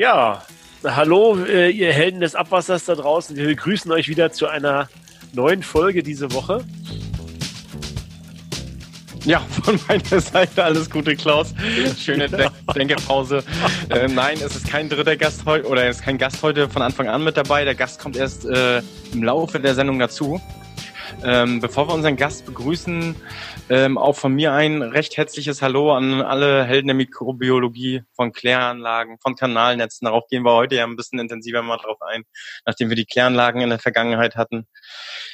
Ja, hallo, äh, ihr Helden des Abwassers da draußen. Wir begrüßen euch wieder zu einer neuen Folge diese Woche. Ja, von meiner Seite alles Gute, Klaus. Schöne De Denkepause. Äh, nein, es ist kein dritter Gast heute oder es ist kein Gast heute von Anfang an mit dabei. Der Gast kommt erst äh, im Laufe der Sendung dazu. Ähm, bevor wir unseren Gast begrüßen, ähm, auch von mir ein recht herzliches Hallo an alle Helden der Mikrobiologie von Kläranlagen, von Kanalnetzen. Darauf gehen wir heute ja ein bisschen intensiver mal drauf ein, nachdem wir die Kläranlagen in der Vergangenheit hatten.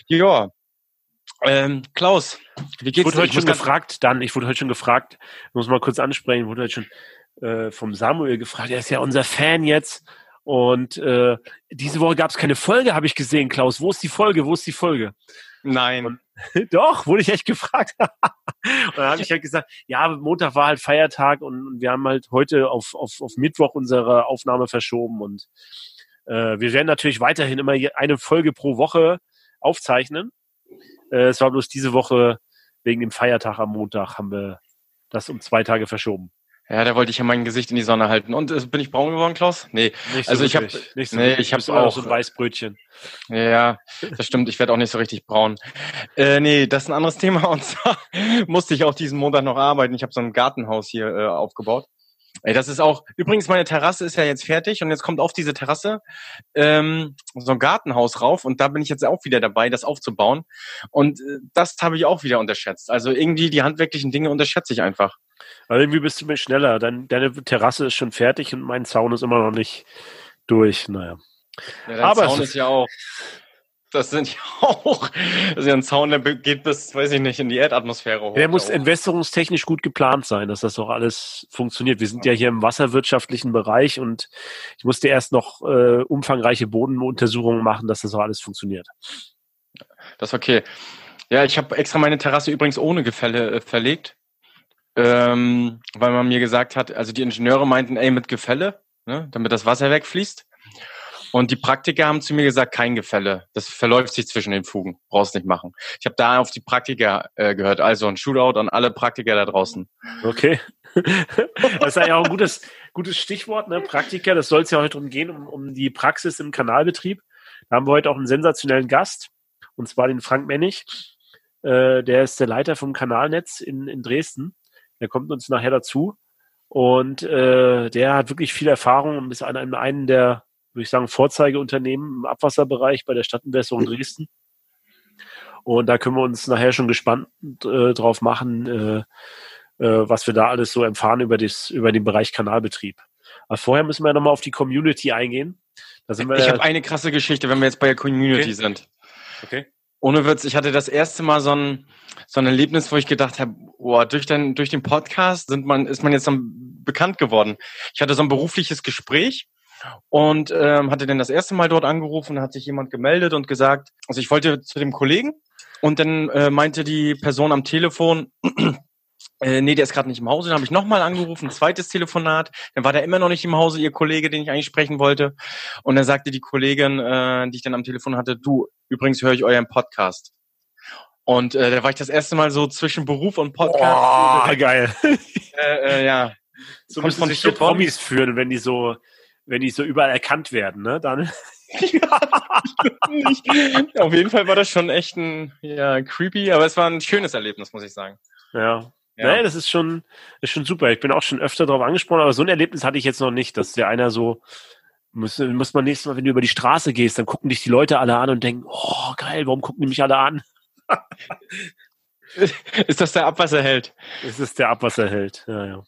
Ja, ähm, Klaus, wie geht's? Ich wurde heute schon gefragt, dann, ich wurde heute schon gefragt, muss mal kurz ansprechen, wurde heute schon äh, vom Samuel gefragt, er ist ja unser Fan jetzt. Und äh, diese Woche gab es keine Folge, habe ich gesehen, Klaus. Wo ist die Folge? Wo ist die Folge? Nein. Und, doch, wurde ich echt gefragt. und dann habe ich halt gesagt, ja, Montag war halt Feiertag und wir haben halt heute auf, auf, auf Mittwoch unsere Aufnahme verschoben und äh, wir werden natürlich weiterhin immer eine Folge pro Woche aufzeichnen. Äh, es war bloß diese Woche wegen dem Feiertag am Montag haben wir das um zwei Tage verschoben. Ja, da wollte ich ja mein Gesicht in die Sonne halten. Und äh, bin ich braun geworden, Klaus? Nee. Nicht so also ich habe so nee, ich habe auch so ein Weißbrötchen. Ja, das stimmt. Ich werde auch nicht so richtig braun. Äh, nee, das ist ein anderes Thema. Und zwar musste ich auch diesen Montag noch arbeiten. Ich habe so ein Gartenhaus hier äh, aufgebaut. Ey, das ist auch, übrigens, meine Terrasse ist ja jetzt fertig und jetzt kommt auf diese Terrasse ähm, so ein Gartenhaus rauf und da bin ich jetzt auch wieder dabei, das aufzubauen. Und äh, das habe ich auch wieder unterschätzt. Also irgendwie die handwerklichen Dinge unterschätze ich einfach. Aber irgendwie bist du mir schneller. Dein, deine Terrasse ist schon fertig und mein Zaun ist immer noch nicht durch. Naja. Ja, dein Aber Zaun ist ja auch das sind ja auch, das ist ja ein Zaun, der geht bis, weiß ich nicht, in die Erdatmosphäre hoch. Der muss entwässerungstechnisch gut geplant sein, dass das auch alles funktioniert. Wir sind ja hier im wasserwirtschaftlichen Bereich und ich musste erst noch äh, umfangreiche Bodenuntersuchungen machen, dass das auch alles funktioniert. Das ist okay. Ja, ich habe extra meine Terrasse übrigens ohne Gefälle äh, verlegt, ähm, weil man mir gesagt hat, also die Ingenieure meinten, ey, mit Gefälle, ne, damit das Wasser wegfließt. Und die Praktiker haben zu mir gesagt, kein Gefälle. Das verläuft sich zwischen den Fugen. Brauchst nicht machen. Ich habe da auf die Praktiker äh, gehört. Also ein Shootout an alle Praktiker da draußen. Okay. Das ist ja auch ein gutes, gutes Stichwort, ne? Praktiker. Das soll es ja heute drum gehen, um, um die Praxis im Kanalbetrieb. Da haben wir heute auch einen sensationellen Gast. Und zwar den Frank Mennig. Äh, der ist der Leiter vom Kanalnetz in, in Dresden. Der kommt uns nachher dazu. Und äh, der hat wirklich viel Erfahrung und ist an einem, einen der würde ich sagen, Vorzeigeunternehmen im Abwasserbereich bei der Stadtentwässerung Dresden. Und da können wir uns nachher schon gespannt äh, drauf machen, äh, äh, was wir da alles so erfahren über, das, über den Bereich Kanalbetrieb. Aber vorher müssen wir nochmal auf die Community eingehen. ich habe eine krasse Geschichte, wenn wir jetzt bei der Community okay. sind. Okay. Ohne Witz, ich hatte das erste Mal so ein, so ein Erlebnis, wo ich gedacht habe, boah, durch den, durch den Podcast sind man, ist man jetzt dann bekannt geworden. Ich hatte so ein berufliches Gespräch und ähm, hatte dann das erste Mal dort angerufen, hat sich jemand gemeldet und gesagt, also ich wollte zu dem Kollegen und dann äh, meinte die Person am Telefon, äh, nee, der ist gerade nicht im Hause. Dann habe ich nochmal angerufen, zweites Telefonat. Dann war der immer noch nicht im Hause, ihr Kollege, den ich eigentlich sprechen wollte. Und dann sagte die Kollegin, äh, die ich dann am Telefon hatte, du, übrigens höre ich euren Podcast. Und äh, da war ich das erste Mal so zwischen Beruf und Podcast. Oh, geil. Äh, äh, ja. So müssen sich so Promis führen, wenn die so wenn die so überall erkannt werden, ne? Dann. Auf jeden Fall war das schon echt ein ja, creepy, aber es war ein schönes Erlebnis, muss ich sagen. Ja. Ja. Nee, das ist schon, ist schon super. Ich bin auch schon öfter darauf angesprochen, aber so ein Erlebnis hatte ich jetzt noch nicht, dass der einer so, muss, muss man nächstes Mal, wenn du über die Straße gehst, dann gucken dich die Leute alle an und denken, oh geil, warum gucken die mich alle an? ist das der Abwasserheld? Das ist der Abwasserheld, ja, ja.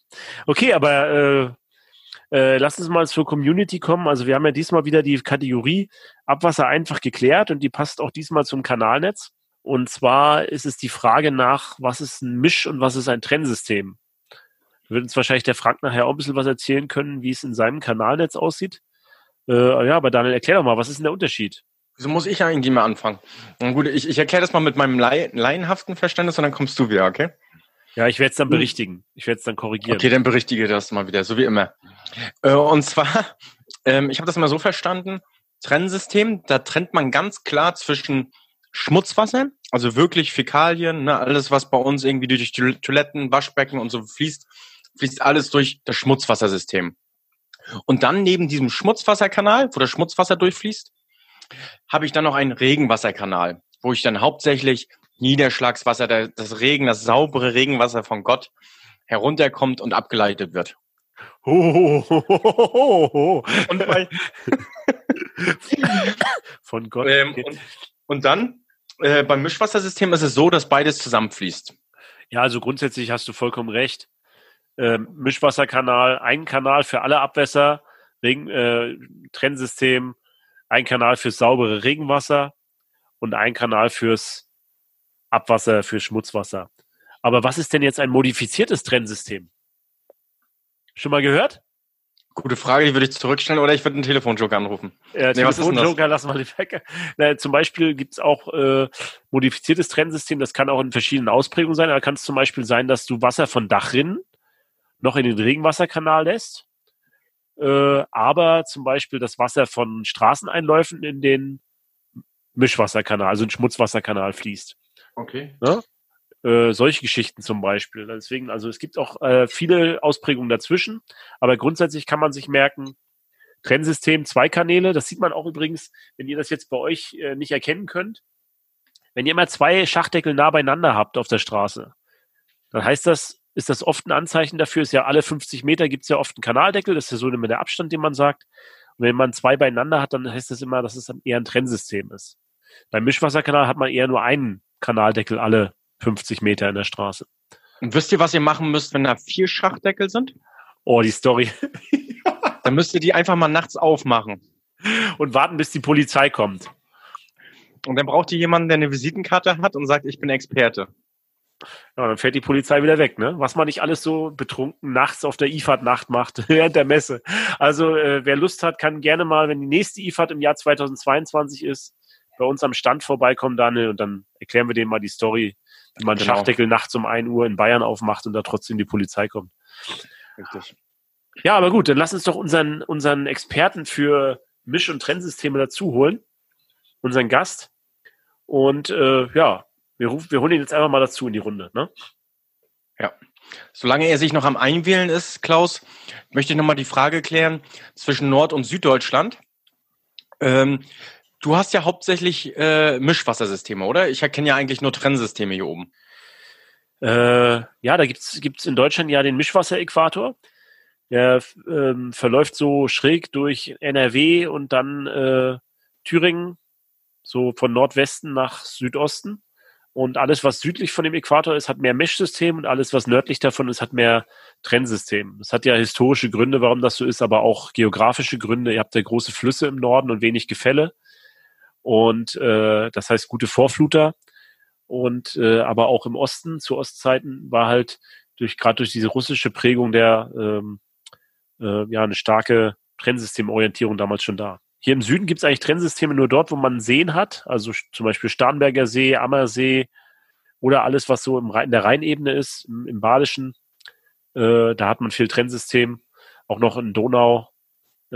Okay, aber äh, äh, lass uns mal zur Community kommen. Also wir haben ja diesmal wieder die Kategorie Abwasser einfach geklärt und die passt auch diesmal zum Kanalnetz. Und zwar ist es die Frage nach, was ist ein Misch- und was ist ein Trennsystem? Wird uns wahrscheinlich der Frank nachher auch ein bisschen was erzählen können, wie es in seinem Kanalnetz aussieht. Äh, ja, aber Daniel, erklär doch mal, was ist denn der Unterschied? Wieso muss ich eigentlich mal anfangen? Gut, ich, ich erkläre das mal mit meinem laienhaften Verständnis und dann kommst du wieder, okay? Ja, ich werde es dann hm. berichtigen. Ich werde es dann korrigieren. Okay, dann berichtige das mal wieder, so wie immer. Äh, und zwar, ähm, ich habe das immer so verstanden, Trennsystem, da trennt man ganz klar zwischen Schmutzwasser, also wirklich Fäkalien, ne, alles, was bei uns irgendwie durch die Toiletten, Waschbecken und so fließt, fließt alles durch das Schmutzwassersystem. Und dann neben diesem Schmutzwasserkanal, wo das Schmutzwasser durchfließt, habe ich dann noch einen Regenwasserkanal, wo ich dann hauptsächlich Niederschlagswasser, das Regen, das saubere Regenwasser von Gott herunterkommt und abgeleitet wird. Ho, ho, ho, und bei von Gott. Ähm, und, und, dann äh, beim Mischwassersystem ist es so, dass beides zusammenfließt. Ja, also grundsätzlich hast du vollkommen recht. Ähm, Mischwasserkanal, ein Kanal für alle Abwässer, Regen, äh, Trennsystem, ein Kanal fürs saubere Regenwasser und ein Kanal fürs Abwasser, für Schmutzwasser. Aber was ist denn jetzt ein modifiziertes Trennsystem? Schon mal gehört? Gute Frage, die würde ich zurückstellen oder ich würde einen Telefonjoker anrufen. Ja, nee, Telefonjoker lassen wir weg. Na, zum Beispiel gibt es auch äh, modifiziertes Trennsystem, das kann auch in verschiedenen Ausprägungen sein. Da kann es zum Beispiel sein, dass du Wasser von Dachrinnen noch in den Regenwasserkanal lässt, äh, aber zum Beispiel das Wasser von Straßeneinläufen in den Mischwasserkanal, also in den Schmutzwasserkanal fließt. Okay. Ne? Äh, solche Geschichten zum Beispiel. Deswegen, also es gibt auch äh, viele Ausprägungen dazwischen, aber grundsätzlich kann man sich merken, Trennsystem, zwei Kanäle, das sieht man auch übrigens, wenn ihr das jetzt bei euch äh, nicht erkennen könnt. Wenn ihr immer zwei Schachdeckel nah beieinander habt auf der Straße, dann heißt das, ist das oft ein Anzeichen dafür, ist ja alle 50 Meter gibt es ja oft einen Kanaldeckel, das ist ja so immer der Abstand, den man sagt. Und wenn man zwei beieinander hat, dann heißt das immer, dass es eher ein Trennsystem ist. Beim Mischwasserkanal hat man eher nur einen Kanaldeckel alle 50 Meter in der Straße. Und wisst ihr, was ihr machen müsst, wenn da vier Schachdeckel sind? Oh, die Story. Dann müsst ihr die einfach mal nachts aufmachen. Und warten, bis die Polizei kommt. Und dann braucht ihr jemanden, der eine Visitenkarte hat und sagt, ich bin Experte. Ja, dann fährt die Polizei wieder weg, ne? Was man nicht alles so betrunken nachts auf der IFAD-Nacht macht, während der Messe. Also, äh, wer Lust hat, kann gerne mal, wenn die nächste IFAD im Jahr 2022 ist, bei uns am Stand vorbeikommen, Daniel, und dann erklären wir denen mal die Story, man genau. Schachdeckel nachts um 1 Uhr in Bayern aufmacht und da trotzdem die Polizei kommt. Richtig. Ja, aber gut, dann lass uns doch unseren, unseren Experten für Misch- und Trennsysteme dazu holen, unseren Gast. Und äh, ja, wir, rufen, wir holen ihn jetzt einfach mal dazu in die Runde. Ne? Ja. Solange er sich noch am Einwählen ist, Klaus, möchte ich nochmal die Frage klären zwischen Nord- und Süddeutschland. Ähm, Du hast ja hauptsächlich äh, Mischwassersysteme, oder? Ich erkenne ja eigentlich nur Trennsysteme hier oben. Äh, ja, da gibt's gibt's in Deutschland ja den Mischwasseräquator. Der ähm, verläuft so schräg durch NRW und dann äh, Thüringen, so von Nordwesten nach Südosten. Und alles, was südlich von dem Äquator ist, hat mehr Mischsystem und alles, was nördlich davon ist, hat mehr Trennsystem. Das hat ja historische Gründe, warum das so ist, aber auch geografische Gründe. Ihr habt ja große Flüsse im Norden und wenig Gefälle und äh, das heißt gute Vorfluter. Und äh, aber auch im Osten zu Ostzeiten war halt durch gerade durch diese russische Prägung der ähm, äh, ja eine starke Trennsystemorientierung damals schon da. Hier im Süden gibt es eigentlich Trennsysteme nur dort, wo man Seen hat, also zum Beispiel Starnberger See, Ammersee oder alles, was so im, in der Rheinebene ist, im, im Badischen. Äh, da hat man viel Trennsystem. Auch noch in Donau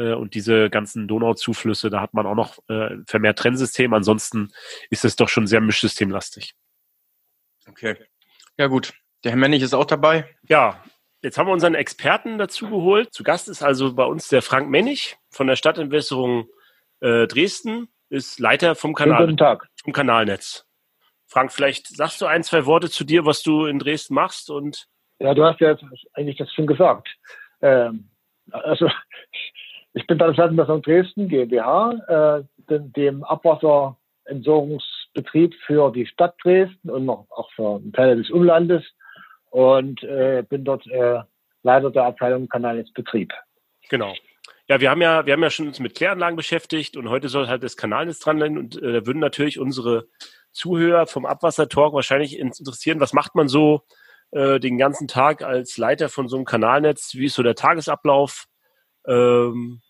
und diese ganzen Donauzuflüsse, da hat man auch noch äh, vermehrt Trennsystem. Ansonsten ist es doch schon sehr mischsystemlastig. Okay. Ja, gut. Der Herr Mennig ist auch dabei. Ja, jetzt haben wir unseren Experten dazu geholt. Zu Gast ist also bei uns der Frank Mennig von der Stadtentwässerung äh, Dresden, ist Leiter vom Kanal, Guten Tag. vom Kanalnetz. Frank, vielleicht sagst du ein, zwei Worte zu dir, was du in Dresden machst und ja, du hast ja eigentlich das schon gesagt. Ähm, also ich bin bei der Stadtentwässerung Dresden GmbH, äh, dem Abwasserentsorgungsbetrieb für die Stadt Dresden und noch auch für Teile des Umlandes und äh, bin dort äh, Leiter der Abteilung Kanalnetzbetrieb. Genau. Ja, wir haben ja, wir haben ja schon uns mit Kläranlagen beschäftigt und heute soll halt das Kanalnetz dran sein und äh, da würden natürlich unsere Zuhörer vom Abwassertalk wahrscheinlich interessieren, was macht man so äh, den ganzen Tag als Leiter von so einem Kanalnetz? Wie ist so der Tagesablauf? Ähm,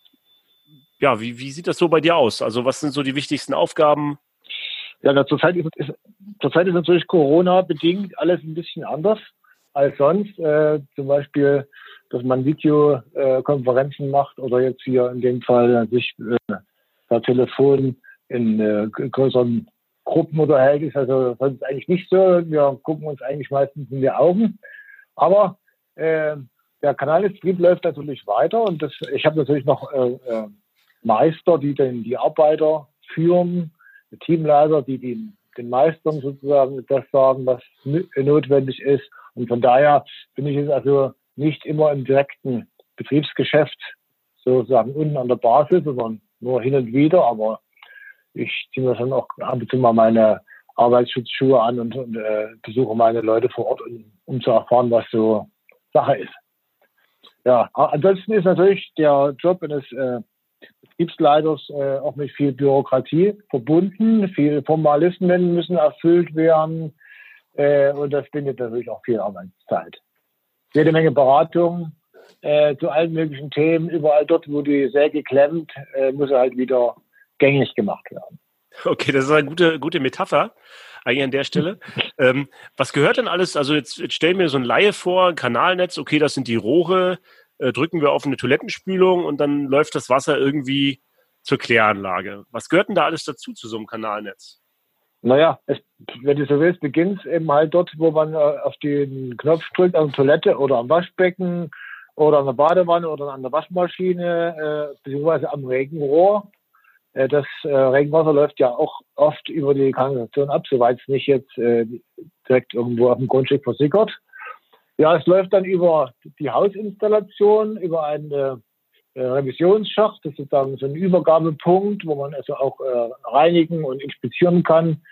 ja, wie, wie sieht das so bei dir aus? Also was sind so die wichtigsten Aufgaben? Ja, zurzeit ist, ist, zurzeit ist natürlich Corona bedingt alles ein bisschen anders als sonst. Äh, zum Beispiel, dass man Videokonferenzen macht oder jetzt hier in dem Fall sich äh, per Telefon in äh, größeren Gruppen unterhält, ist also sonst eigentlich nicht so. Wir gucken uns eigentlich meistens in die Augen. Aber äh, der Kanalbetrieb läuft natürlich weiter und das, ich habe natürlich noch äh, äh, Meister, die den, die Arbeiter führen, Teamleiter, die den, den Meistern sozusagen das sagen, was notwendig ist. Und von daher bin ich jetzt also nicht immer im direkten Betriebsgeschäft sozusagen unten an der Basis, sondern nur hin und wieder. Aber ich ziehe mir schon auch ab und zu mal meine Arbeitsschutzschuhe an und, und äh, besuche meine Leute vor Ort, um, um zu erfahren, was so Sache ist. Ja, ansonsten ist natürlich der Job eines äh, Betriebsleiters äh, auch mit viel Bürokratie verbunden. Viele Formalismen müssen erfüllt werden äh, und das bindet natürlich auch viel Arbeitszeit. Jede Menge Beratung äh, zu allen möglichen Themen. Überall dort, wo die Säge klemmt, äh, muss halt wieder gängig gemacht werden. Okay, das ist eine gute, gute Metapher eigentlich an der Stelle. ähm, was gehört denn alles? Also jetzt, jetzt stell mir so ein Laie vor, ein Kanalnetz, okay, das sind die Rohre, äh, drücken wir auf eine Toilettenspülung und dann läuft das Wasser irgendwie zur Kläranlage. Was gehört denn da alles dazu zu so einem Kanalnetz? Naja, es, wenn du so willst, beginnt es eben halt dort, wo man äh, auf den Knopf drückt, an der Toilette oder am Waschbecken oder an der Badewanne oder an der Waschmaschine, äh, beziehungsweise am Regenrohr. Äh, das äh, Regenwasser läuft ja auch oft über die Kanalisation ab, soweit es nicht jetzt äh, direkt irgendwo auf dem Grundstück versickert. Ja, es läuft dann über die Hausinstallation, über einen äh, Revisionsschacht. Das ist sozusagen so ein Übergabepunkt, wo man also auch äh, reinigen und inspizieren kann.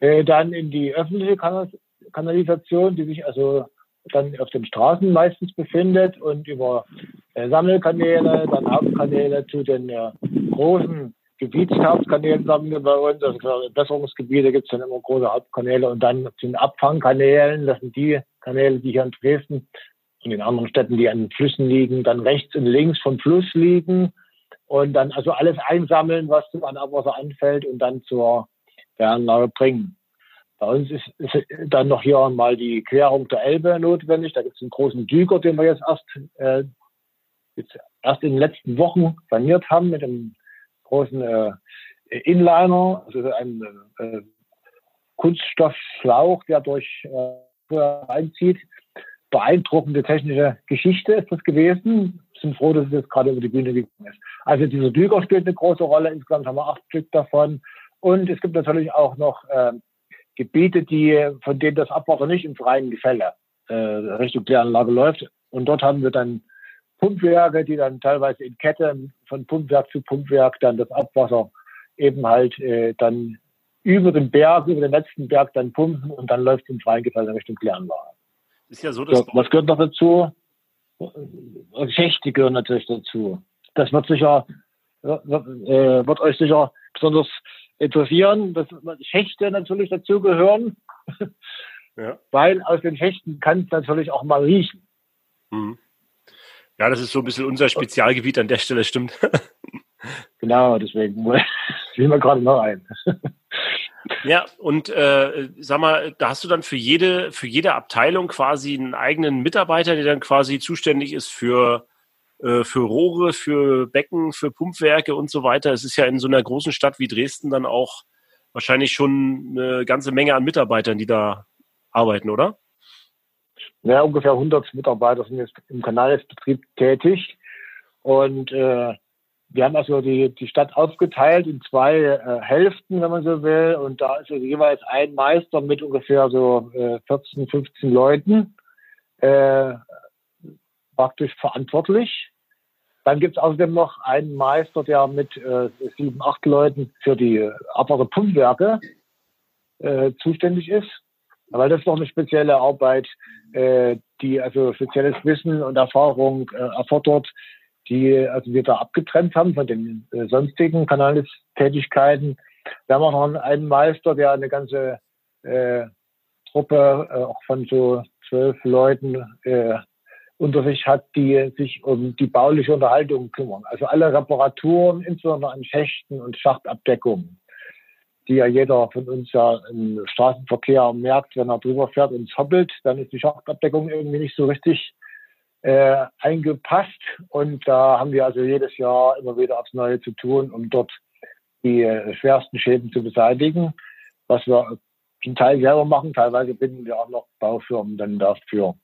Äh, dann in die öffentliche Kanal Kanalisation, die sich also dann auf den Straßen meistens befindet und über äh, Sammelkanäle, dann Hauptkanäle zu den äh, großen Gebietshauptkanälen sagen wir bei uns, also für Besserungsgebiete gibt es dann immer große Hauptkanäle und dann den Abfangkanälen, das sind die Kanäle, die hier in Dresden und in anderen Städten, die an Flüssen liegen, dann rechts und links vom Fluss liegen und dann also alles einsammeln, was an Abwasser anfällt und dann zur Anlage bringen. Bei uns ist, ist, dann noch hier mal die Querung der Elbe notwendig. Da gibt es einen großen Düger, den wir jetzt erst, äh, jetzt erst in den letzten Wochen saniert haben mit einem großen äh, Inliner, also ein äh, Kunststoffschlauch, der durch äh, einzieht. Beeindruckende technische Geschichte ist das gewesen. Sind froh, dass es jetzt gerade über die Bühne gegangen ist. Also dieser Düger spielt eine große Rolle. Insgesamt haben wir acht Stück davon. Und es gibt natürlich auch noch äh, Gebiete, die, von denen das Abwasser nicht im freien Gefälle äh, Richtung Kläranlage läuft. Und dort haben wir dann Pumpwerke, die dann teilweise in Kette von Pumpwerk zu Pumpwerk dann das Abwasser eben halt äh, dann über den Berg, über den letzten Berg dann pumpen und dann läuft es im freien Gefälle Richtung Kläranlage. Ist ja so, dass so, was gehört noch dazu? Schächte gehören natürlich dazu. Das wird sicher, äh, wird euch sicher besonders interessieren, dass Schächte natürlich dazugehören, ja. weil aus den Schächten kann es natürlich auch mal riechen. Mhm. Ja, das ist so ein bisschen unser Spezialgebiet an der Stelle, stimmt. genau, deswegen fiel mir gerade noch ein. Ja, und äh, sag mal, da hast du dann für jede, für jede Abteilung quasi einen eigenen Mitarbeiter, der dann quasi zuständig ist für äh, für Rohre, für Becken, für Pumpwerke und so weiter. Es ist ja in so einer großen Stadt wie Dresden dann auch wahrscheinlich schon eine ganze Menge an Mitarbeitern, die da arbeiten, oder? Ja, ungefähr 100 Mitarbeiter sind jetzt im Kanalbetrieb tätig. Und äh, wir haben also die, die Stadt aufgeteilt in zwei äh, Hälften, wenn man so will. Und da ist also jeweils ein Meister mit ungefähr so äh, 14, 15 Leuten äh, praktisch verantwortlich. Dann gibt es außerdem noch einen Meister, der mit äh, sieben, acht Leuten für die Abwasserpumpwerke äh, zuständig ist. Weil das ist noch eine spezielle Arbeit, äh, die also spezielles Wissen und Erfahrung äh, erfordert, die also wir da abgetrennt haben von den äh, sonstigen Kanalistätigkeiten. Wir haben auch noch einen Meister, der eine ganze äh, Truppe äh, auch von so zwölf Leuten äh, unter sich hat, die sich um die bauliche Unterhaltung kümmern. Also alle Reparaturen, insbesondere an Schächten und Schachtabdeckungen, die ja jeder von uns ja im Straßenverkehr merkt, wenn er drüber fährt und es hoppelt, dann ist die Schachtabdeckung irgendwie nicht so richtig äh, eingepasst. Und da haben wir also jedes Jahr immer wieder aufs Neue zu tun, um dort die äh, schwersten Schäden zu beseitigen, was wir zum Teil selber machen. Teilweise binden wir auch noch Baufirmen dann dafür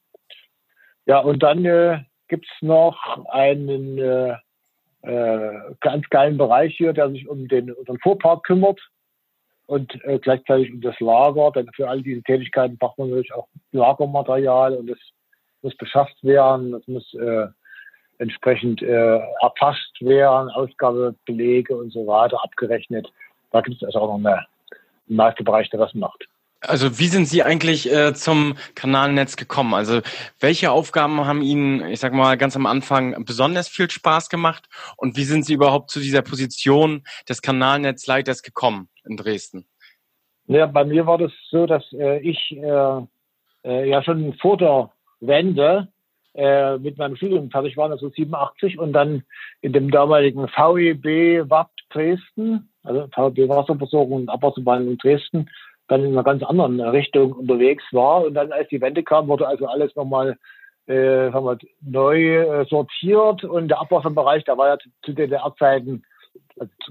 ja, und dann äh, gibt es noch einen äh, äh, ganz geilen Bereich hier, der sich um den, den Fuhrpark kümmert und äh, gleichzeitig um das Lager. Denn für all diese Tätigkeiten braucht man natürlich auch Lagermaterial und das muss beschafft werden, das muss äh, entsprechend äh, erfasst werden, Ausgabebelege und so weiter abgerechnet. Da gibt es also auch noch eine, einen Meisterbereich, der das macht. Also wie sind Sie eigentlich äh, zum Kanalnetz gekommen? Also welche Aufgaben haben Ihnen, ich sag mal, ganz am Anfang besonders viel Spaß gemacht? Und wie sind Sie überhaupt zu dieser Position des Kanalnetzleiters gekommen in Dresden? Ja, bei mir war das so, dass äh, ich äh, äh ja schon vor der Wende äh, mit meinem Studium fertig war, also 87 und dann in dem damaligen VEB WAP Dresden, also VEB Wasserversorgung und Abwasserbehandlung Dresden, dann in einer ganz anderen Richtung unterwegs war. Und dann, als die Wende kam, wurde also alles nochmal äh, sagen wir, neu äh, sortiert. Und der Abwasserbereich, der war ja zu DDR-Zeiten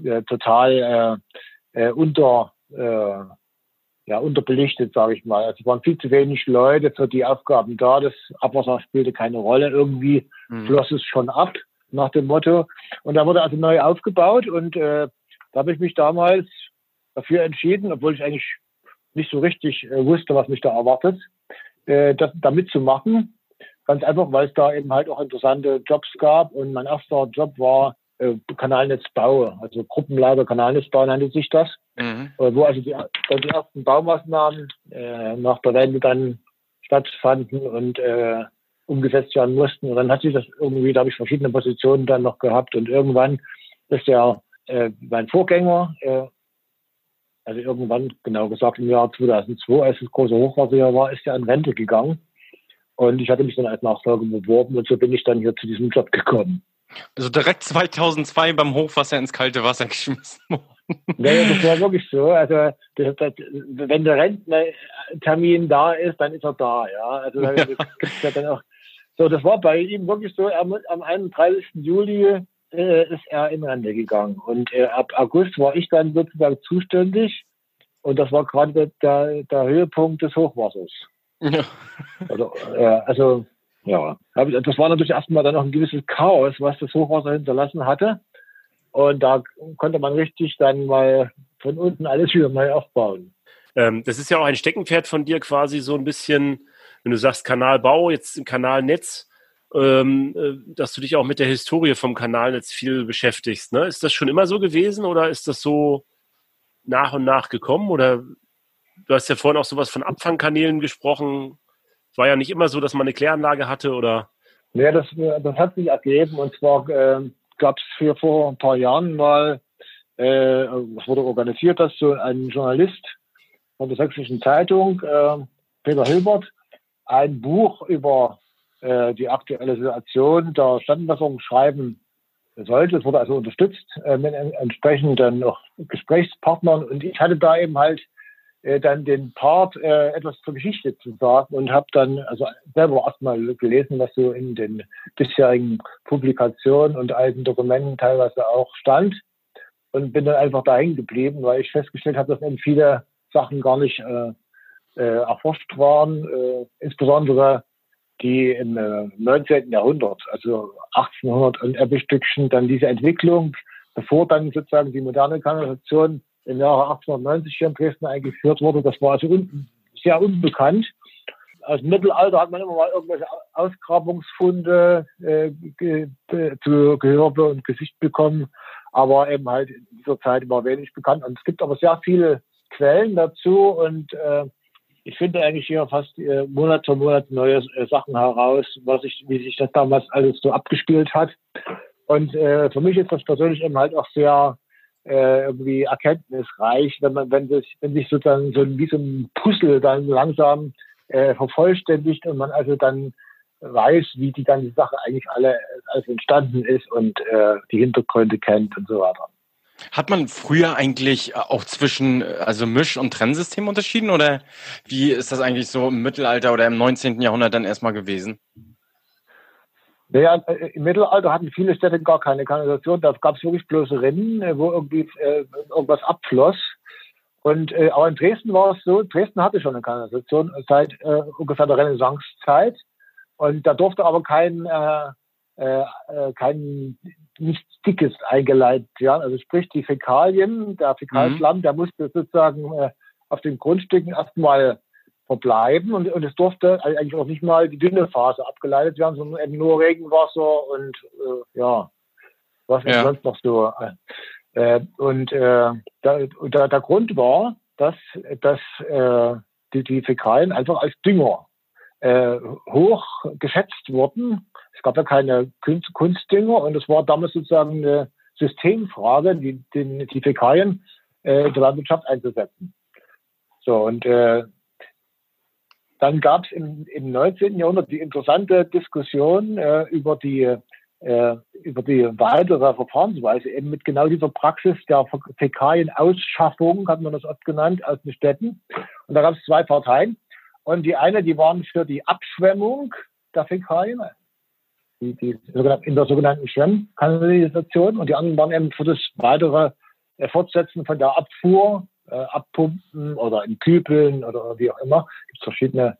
äh, total äh, äh, unter, äh, ja, unterbelichtet, sage ich mal. Also es waren viel zu wenig Leute für die Aufgaben da. Das Abwasser spielte keine Rolle. Irgendwie mhm. floss es schon ab nach dem Motto. Und da wurde also neu aufgebaut. Und äh, da habe ich mich damals dafür entschieden, obwohl ich eigentlich nicht so richtig äh, wusste, was mich da erwartet, äh, das, da mitzumachen. Ganz einfach, weil es da eben halt auch interessante Jobs gab. Und mein erster Job war äh, Kanalnetzbau, also Gruppenleiter Kanalnetzbau nannte sich das. Mhm. Äh, wo also die, die ersten Baumaßnahmen äh, nach der Wende dann stattfanden und äh, umgesetzt werden mussten. Und dann hat sich das irgendwie, da habe ich verschiedene Positionen dann noch gehabt. Und irgendwann ist ja äh, mein Vorgänger, äh, also irgendwann, genau gesagt im Jahr 2002, als das große Hochwasser war, ist er in Rente gegangen. Und ich hatte mich dann als Nachfolger beworben und so bin ich dann hier zu diesem Job gekommen. Also direkt 2002 beim Hochwasser ins kalte Wasser geschmissen worden. Ja, das war wirklich so. Also das, das, wenn der Rentnertermin da ist, dann ist er da. Ja, also ja. gibt's ja dann auch. So, das war bei ihm wirklich so. Er, am 31. Juli äh, ist er in Rente gegangen. Und äh, ab August war ich dann sozusagen zuständig. Und das war gerade der, der Höhepunkt des Hochwassers. Ja. Also, äh, also ja, das war natürlich erstmal dann noch ein gewisses Chaos, was das Hochwasser hinterlassen hatte. Und da konnte man richtig dann mal von unten alles wieder neu aufbauen. Ähm, das ist ja auch ein Steckenpferd von dir quasi so ein bisschen, wenn du sagst Kanalbau, jetzt Kanalnetz ähm, äh, dass du dich auch mit der Historie vom Kanalnetz viel beschäftigst. Ne? Ist das schon immer so gewesen oder ist das so nach und nach gekommen? Oder du hast ja vorhin auch sowas von Abfangkanälen gesprochen. Es war ja nicht immer so, dass man eine Kläranlage hatte oder? Ja, das, das hat sich ergeben und zwar äh, gab es für vor ein paar Jahren mal, äh, es wurde organisiert, dass so ein Journalist von der Sächsischen Zeitung, äh, Peter Hilbert, ein Buch über äh, die aktuelle Situation der Standenwässerung schreiben sollte. Es wurde also unterstützt äh, mit entsprechenden noch Gesprächspartnern und ich hatte da eben halt äh, dann den Part, äh, etwas zur Geschichte zu sagen und habe dann also selber erstmal gelesen, was so in den bisherigen Publikationen und alten Dokumenten teilweise auch stand und bin dann einfach dahin geblieben, weil ich festgestellt habe, dass eben viele Sachen gar nicht äh, äh, erforscht waren, äh, insbesondere die im 19. Äh, Jahrhundert, also 1800 und ein Stückchen, dann diese Entwicklung, bevor dann sozusagen die moderne Kanalisation im Jahre 1890 hier in Dresden eingeführt wurde, das war also un sehr unbekannt. Aus dem Mittelalter hat man immer mal irgendwelche Ausgrabungsfunde äh, ge zu Gehörbe und Gesicht bekommen, aber eben halt in dieser Zeit war wenig bekannt. Und es gibt aber sehr viele Quellen dazu und äh, ich finde eigentlich hier fast äh, Monat für Monat neue äh, Sachen heraus, was ich, wie sich das damals alles so abgespielt hat. Und äh, für mich ist das persönlich eben halt auch sehr äh, irgendwie erkenntnisreich, wenn man, wenn sich, wenn sich sozusagen so wie so ein Puzzle dann langsam äh, vervollständigt und man also dann weiß, wie die ganze Sache eigentlich alle alles entstanden ist und äh, die Hintergründe kennt und so weiter. Hat man früher eigentlich äh, auch zwischen äh, also Misch- und Trennsystem unterschieden oder wie ist das eigentlich so im Mittelalter oder im 19. Jahrhundert dann erstmal gewesen? Naja, äh, im Mittelalter hatten viele Städte gar keine Kanalisation. Da gab es wirklich bloß Rinnen, wo irgendwie äh, irgendwas abfloss. Und äh, aber in Dresden war es so, Dresden hatte schon eine Kanalisation seit äh, ungefähr der Renaissancezeit. Und da durfte aber kein äh, äh, äh, kein nichts Dickes eingeleitet werden. Also sprich die Fäkalien, der Fäkalschlamm, mhm. der musste sozusagen äh, auf den Grundstücken erstmal verbleiben und, und es durfte eigentlich auch nicht mal die dünne Phase abgeleitet werden, sondern eben nur Regenwasser und äh, ja, was ja. sonst noch so. Äh, und äh, da, da, der Grund war, dass, dass äh, die, die Fäkalien einfach als Dünger äh, hoch geschätzt wurden. Es gab ja keine Kunst, Kunstdünger und es war damals sozusagen eine Systemfrage, die, die, die Fäkalien äh, in der Landwirtschaft einzusetzen. So, und äh, dann gab es im, im 19. Jahrhundert die interessante Diskussion äh, über die äh, über die weitere Verfahrensweise eben mit genau dieser Praxis der Fäkalienausschaffung, hat man das oft genannt, aus den Städten. Und da gab es zwei Parteien. Und die eine, die waren für die Abschwemmung der Fäkalien, die, die in der sogenannten Schwemmkanalisation. Und die anderen waren eben für das weitere äh, Fortsetzen von der Abfuhr, äh, Abpumpen oder in Kübeln oder wie auch immer. Gibt's verschiedene,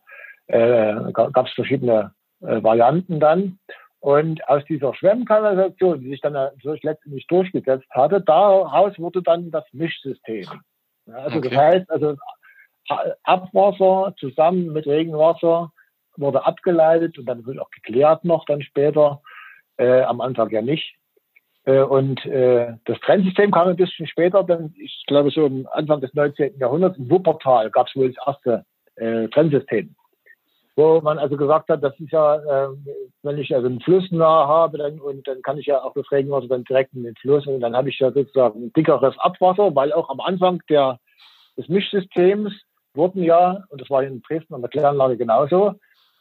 äh, gab es verschiedene äh, Varianten dann. Und aus dieser Schwemmkanalisation, die sich dann natürlich letztendlich durchgesetzt hatte, daraus wurde dann das Mischsystem. Also okay. das heißt, also Abwasser zusammen mit Regenwasser wurde abgeleitet und dann wird auch geklärt noch dann später, äh, am Anfang ja nicht. Äh, und äh, das Trennsystem kam ein bisschen später, denn ich glaube so am Anfang des 19. Jahrhunderts in Wuppertal gab es wohl das erste äh, Trennsystem wo man also gesagt hat, das ist ja, äh, wenn ich also einen Fluss nah habe, dann, und dann kann ich ja auch das Regenwasser dann direkt in den Fluss und dann habe ich ja sozusagen ein dickeres Abwasser, weil auch am Anfang der, des Mischsystems wurden ja, und das war in Dresden an der Kläranlage genauso,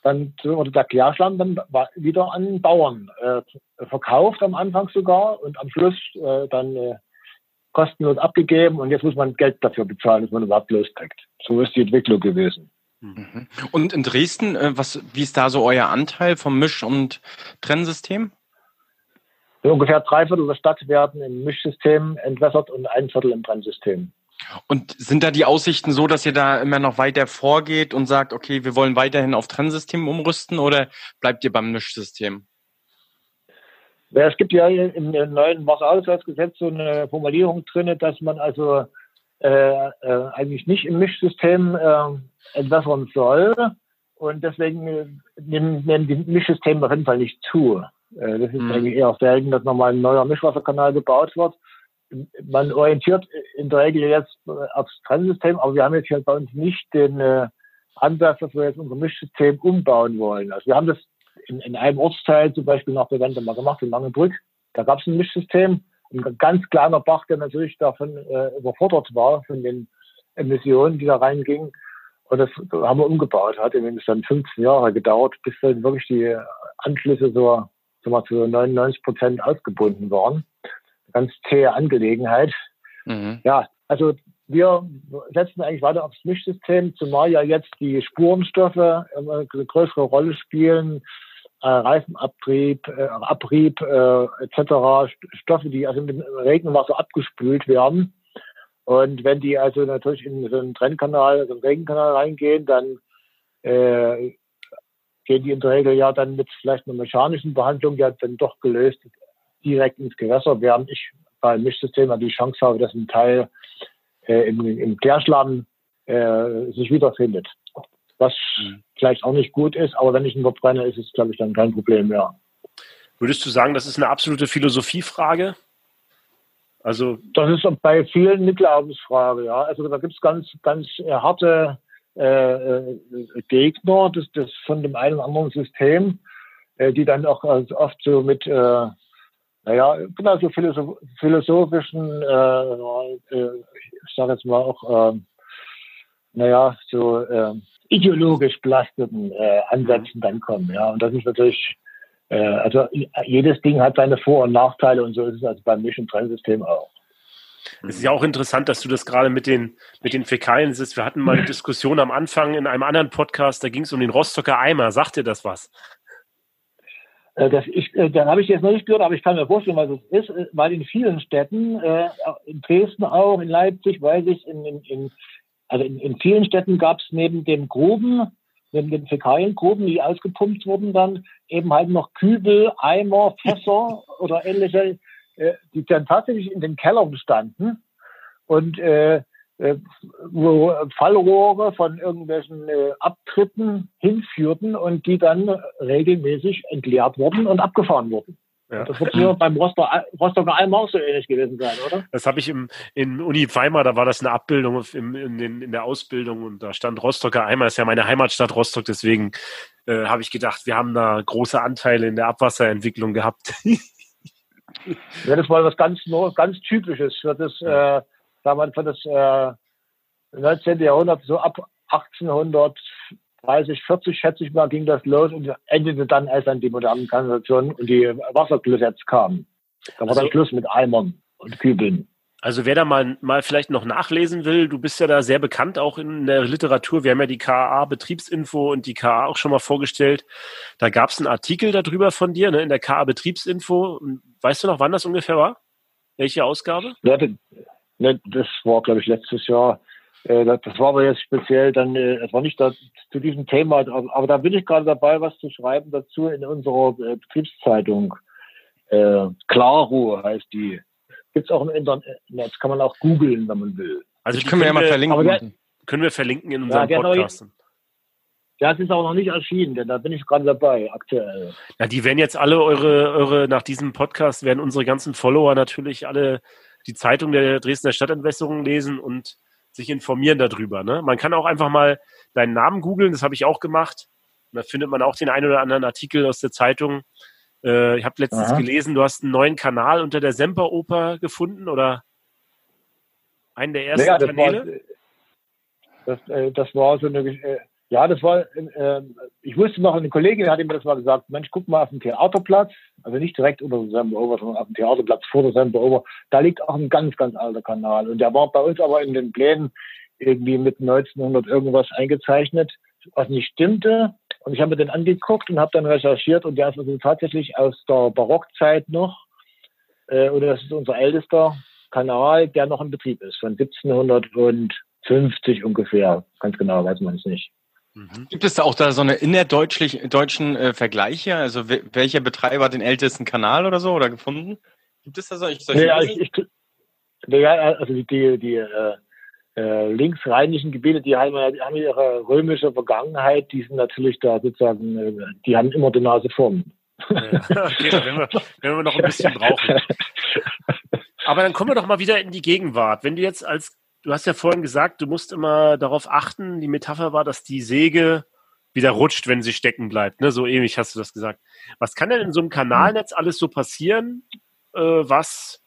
dann wurde der Klärschlamm dann wieder an Bauern äh, verkauft am Anfang sogar und am Schluss äh, dann äh, kostenlos abgegeben und jetzt muss man Geld dafür bezahlen, dass man überhaupt loskriegt. So ist die Entwicklung gewesen. Mhm. Und in Dresden, äh, was, wie ist da so euer Anteil vom Misch- und Trennsystem? Ungefähr drei Viertel der Stadt werden im Mischsystem entwässert und ein Viertel im Trennsystem. Und sind da die Aussichten so, dass ihr da immer noch weiter vorgeht und sagt, okay, wir wollen weiterhin auf Trennsystem umrüsten oder bleibt ihr beim Mischsystem? Ja, es gibt ja im neuen Wasserhaushaltsgesetz so eine Formulierung drin, dass man also äh, äh, eigentlich nicht im Mischsystem äh, entwässern soll. Und deswegen äh, nehmen, nehmen die Mischsysteme auf jeden Fall nicht zu. Äh, das ist mhm. eigentlich eher selten, dass nochmal ein neuer Mischwasserkanal gebaut wird. Man orientiert in der Regel jetzt aufs Trennsystem, aber wir haben jetzt hier bei uns nicht den äh, Ansatz, dass wir jetzt unser Mischsystem umbauen wollen. Also wir haben das in, in einem Ortsteil zum Beispiel nach der Wende mal gemacht, in Langenbrück. Da gab es ein Mischsystem. Ein ganz kleiner Bach, der natürlich davon äh, überfordert war, von den Emissionen, die da reingingen. Und das haben wir umgebaut. Hat übrigens dann 15 Jahre gedauert, bis dann wirklich die Anschlüsse so, so mal zu 99 Prozent ausgebunden waren. Ganz zähe Angelegenheit. Mhm. Ja, also wir setzen eigentlich weiter aufs Mischsystem, zumal ja jetzt die Spurenstoffe eine größere Rolle spielen. Äh, Reifenabtrieb, äh, Abrieb äh, etc. Stoffe, die also mit dem Regenwasser abgespült werden. Und wenn die also natürlich in so einen Trennkanal, so einen Regenkanal reingehen, dann äh, gehen die in der Regel ja dann mit vielleicht einer mechanischen Behandlung ja dann doch gelöst direkt ins Gewässer, während ich beim Mischsystem die Chance habe, dass ein Teil äh, im, im Klärschlamm äh, sich wiederfindet. Was mhm. vielleicht auch nicht gut ist, aber wenn ich ihn verbrenne, ist es, glaube ich, dann kein Problem mehr. Würdest du sagen, das ist eine absolute Philosophiefrage? Also das ist bei vielen eine Glaubensfrage, ja. Also da gibt es ganz, ganz äh, harte äh, äh, Gegner des, des von dem einen oder anderen System, äh, die dann auch also oft so mit, äh, naja, genau so philosoph philosophischen, äh, äh, ich sage jetzt mal auch, äh, naja, so äh, ideologisch belasteten äh, Ansätzen dann kommen, ja. Und das ist natürlich äh, also jedes Ding hat seine Vor- und Nachteile und so ist es also beim und Trennsystem auch. Es ist ja auch interessant, dass du das gerade mit den, mit den Fäkalien siehst. Wir hatten mal eine Diskussion am Anfang in einem anderen Podcast, da ging es um den Rostocker Eimer. Sagt dir das was? Äh, das ich, äh, da habe ich jetzt noch nicht gehört, aber ich kann mir vorstellen, was es ist, weil in vielen Städten, in Dresden auch, in Leipzig, weiß ich, in, in, in also in, in vielen Städten gab es neben dem Gruben neben den Fäkaliengruben, die ausgepumpt wurden, dann eben halt noch Kübel, Eimer, Fässer oder ähnliche, äh, die dann tatsächlich in den Kellern standen und äh, äh, wo Fallrohre von irgendwelchen äh, Abtritten hinführten und die dann regelmäßig entleert wurden und abgefahren wurden. Ja. Das wird nur beim Rostocker, Rostocker Alm auch so ähnlich gewesen sein, oder? Das habe ich im, in Uni Weimar, da war das eine Abbildung im, in, den, in der Ausbildung und da stand Rostocker Eimer, ist ja meine Heimatstadt Rostock, deswegen äh, habe ich gedacht, wir haben da große Anteile in der Abwasserentwicklung gehabt. ja, das war was ganz, ganz Typisches für das, äh, damals für das äh, 19. Jahrhundert, so ab 1800 30, 40 schätze ich mal, ging das los und endete dann, als dann die modernen Kanalisationen und die Wasserklösetz kamen. Da war also, dann Schluss mit Eimern und Kübeln. Also wer da mal, mal vielleicht noch nachlesen will, du bist ja da sehr bekannt auch in der Literatur. Wir haben ja die KA Betriebsinfo und die KA auch schon mal vorgestellt. Da gab es einen Artikel darüber von dir, ne, in der KA Betriebsinfo. Weißt du noch, wann das ungefähr war? Welche Ausgabe? Ja, das war, glaube ich, letztes Jahr. Äh, das war aber jetzt speziell dann, es äh, war nicht da, zu diesem Thema, aber da bin ich gerade dabei, was zu schreiben dazu in unserer äh, Betriebszeitung. Äh, Klaro heißt die. Gibt's auch im Internet, kann man auch googeln, wenn man will. Also die können wir ja mal verlinken. Der, können wir verlinken in unserem ja, Podcast. Ja, es ist auch noch nicht erschienen, denn da bin ich gerade dabei, aktuell. Ja, die werden jetzt alle eure, eure, nach diesem Podcast werden unsere ganzen Follower natürlich alle die Zeitung der Dresdner Stadtentwässerung lesen und sich informieren darüber. Ne? Man kann auch einfach mal deinen Namen googeln, das habe ich auch gemacht. Und da findet man auch den einen oder anderen Artikel aus der Zeitung. Äh, ich habe letztens Aha. gelesen, du hast einen neuen Kanal unter der Semperoper gefunden oder einen der ersten ja, das Kanäle? War, das, äh, das war so eine, äh, ja, das war, äh, ich wusste noch, eine Kollegin hat mir das mal gesagt, Mensch, guck mal auf den Theaterplatz, also nicht direkt unter dem Semperoper, sondern auf dem Theaterplatz vor der Semperoper, da liegt auch ein ganz, ganz alter Kanal. Und der war bei uns aber in den Plänen irgendwie mit 1900 irgendwas eingezeichnet, was nicht stimmte. Und ich habe mir den angeguckt und habe dann recherchiert und der ist also tatsächlich aus der Barockzeit noch. Äh, und das ist unser ältester Kanal, der noch in Betrieb ist, von 1750 ungefähr. Ganz genau weiß man es nicht. Mhm. Gibt es da auch da so eine innerdeutschen äh, Vergleiche? Also welcher Betreiber hat den ältesten Kanal oder so oder gefunden? Gibt es da solche? solche ja, ich, ich, ja, also die, die, die äh, äh, linksrheinischen Gebiete, die haben, die haben ihre römische Vergangenheit, die sind natürlich da sozusagen, äh, die haben immer die Nase vorn. Ja, okay, wenn wir, wenn wir noch ein bisschen brauchen. Aber dann kommen wir doch mal wieder in die Gegenwart. Wenn du jetzt als du hast ja vorhin gesagt, du musst immer darauf achten, die Metapher war, dass die Säge wieder rutscht, wenn sie stecken bleibt. Ne? So ähnlich hast du das gesagt. Was kann denn in so einem Kanalnetz alles so passieren, äh, was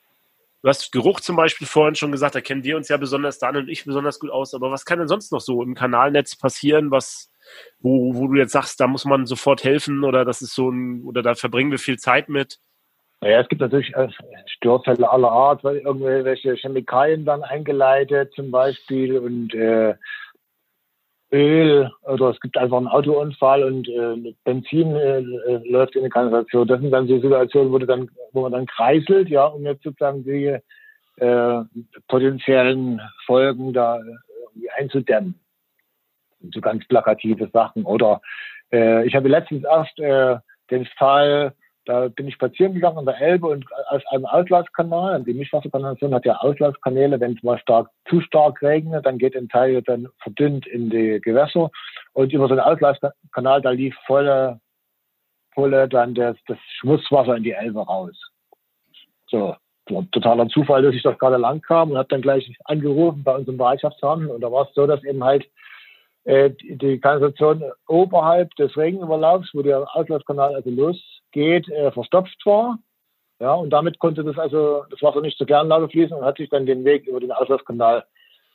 Du hast Geruch zum Beispiel vorhin schon gesagt, da kennen wir uns ja besonders, Dan und ich besonders gut aus. Aber was kann denn sonst noch so im Kanalnetz passieren, was, wo, wo du jetzt sagst, da muss man sofort helfen oder das ist so ein, oder da verbringen wir viel Zeit mit? Naja, es gibt natürlich äh, Störfälle aller Art, weil irgendwelche Chemikalien dann eingeleitet zum Beispiel und äh, Öl oder es gibt einfach einen Autounfall und äh, Benzin äh, äh, läuft in die Kanalisation. Das sind dann so Situationen, wo, dann, wo man dann kreiselt, ja, um jetzt sozusagen die äh, potenziellen Folgen da irgendwie einzudämmen. So ganz plakative Sachen. Oder äh, ich habe letztens erst äh, den Fall da bin ich spazieren gegangen an der Elbe und aus einem Auslasskanal, die Mischwasserkanalisation hat ja Auslasskanäle, wenn es mal stark, zu stark regnet, dann geht ein Teil dann verdünnt in die Gewässer. Und über so einen Auslasskanal, da lief volle, volle dann das, das Schmutzwasser in die Elbe raus. So, totaler Zufall, dass ich das gerade lang kam und habe dann gleich angerufen bei unserem Bereitschaftshandel und da war es so, dass eben halt äh, die Kanalisation oberhalb des Regenüberlaufs, wo der Auslasskanal also losgeht, äh, verstopft war. Ja, und damit konnte das also das Wasser nicht zur Kläranlage fließen und hat sich dann den Weg über den Auslasskanal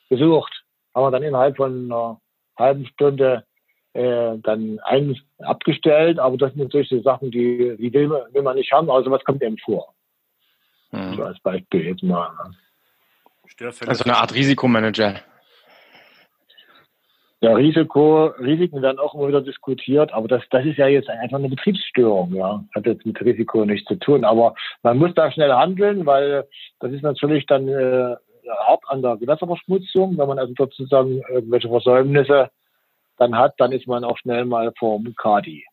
gesucht. Haben wir dann innerhalb von einer halben Stunde äh, dann ein, abgestellt, aber das sind natürlich so Sachen, die, die will, man, will man nicht haben, also was kommt eben vor. Hm. So als Beispiel jetzt mal. Also eine Art Risikomanager. Ja, Risiko, Risiken werden auch immer wieder diskutiert, aber das, das ist ja jetzt einfach eine Betriebsstörung, ja. Hat jetzt mit Risiko nichts zu tun. Aber man muss da schnell handeln, weil das ist natürlich dann äh, hart an der Gewässerverschmutzung, wenn man also sozusagen irgendwelche Versäumnisse dann hat, dann ist man auch schnell mal vorm Kadi.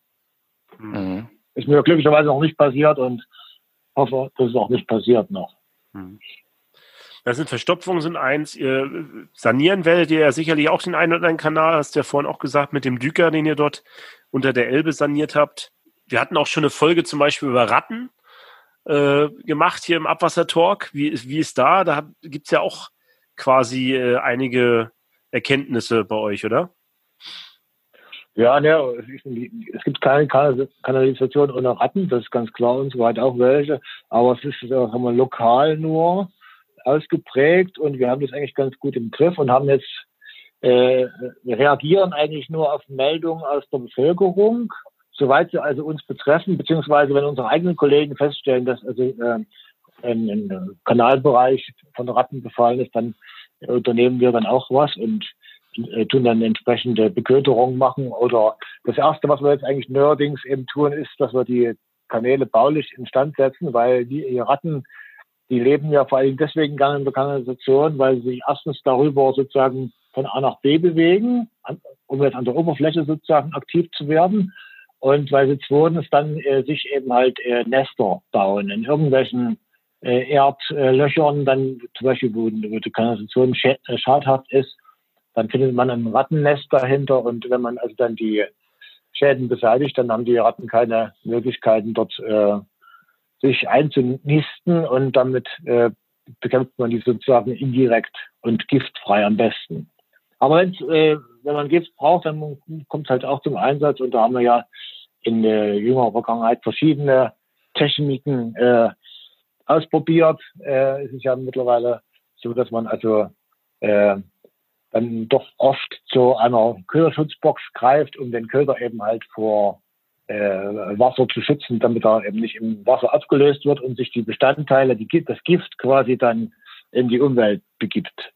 Mhm. Ist mir glücklicherweise noch nicht passiert und hoffe, dass es auch nicht passiert noch. Mhm. Das sind Verstopfungen sind eins. Ihr sanieren werdet ihr ja sicherlich auch den einen oder anderen Kanal, hast du ja vorhin auch gesagt, mit dem Düker, den ihr dort unter der Elbe saniert habt. Wir hatten auch schon eine Folge zum Beispiel über Ratten äh, gemacht hier im Abwassertalk. Wie, wie ist da? Da gibt es ja auch quasi äh, einige Erkenntnisse bei euch, oder? Ja, ne, es gibt keine Kanalisation ohne Ratten, das ist ganz klar und so weiter auch welche, aber es ist äh, haben wir, lokal nur ausgeprägt und wir haben das eigentlich ganz gut im Griff und haben jetzt äh, reagieren eigentlich nur auf Meldungen aus der Bevölkerung, soweit sie also uns betreffen, beziehungsweise wenn unsere eigenen Kollegen feststellen, dass also äh, ein, ein Kanalbereich von Ratten befallen ist, dann unternehmen wir dann auch was und äh, tun dann entsprechende Beköderung machen. Oder das Erste, was wir jetzt eigentlich neuerdings eben tun, ist, dass wir die Kanäle baulich instand setzen, weil die Ratten, die leben ja vor allem deswegen gerne in der Kanalisation, weil sie erstens darüber sozusagen von A nach B bewegen, um jetzt an der Oberfläche sozusagen aktiv zu werden. Und weil sie zweitens dann äh, sich eben halt äh, Nester bauen in irgendwelchen äh, Erdlöchern, dann zum Beispiel, wo, wo die Kanalisation schadhaft ist, dann findet man ein Rattennest dahinter und wenn man also dann die Schäden beseitigt, dann haben die Ratten keine Möglichkeiten dort äh, sich einzunisten und damit äh, bekämpft man die sozusagen indirekt und giftfrei am besten. Aber äh, wenn man Gift braucht, dann kommt es halt auch zum Einsatz und da haben wir ja in äh, jüngerer Vergangenheit verschiedene Techniken äh, ausprobiert. Äh, es ist ja mittlerweile so, dass man also äh, dann doch oft zu einer Köderschutzbox greift, um den Köder eben halt vor äh, Wasser zu schützen, damit er eben nicht im Wasser abgelöst wird und sich die Bestandteile, die, das Gift quasi dann in die Umwelt begibt.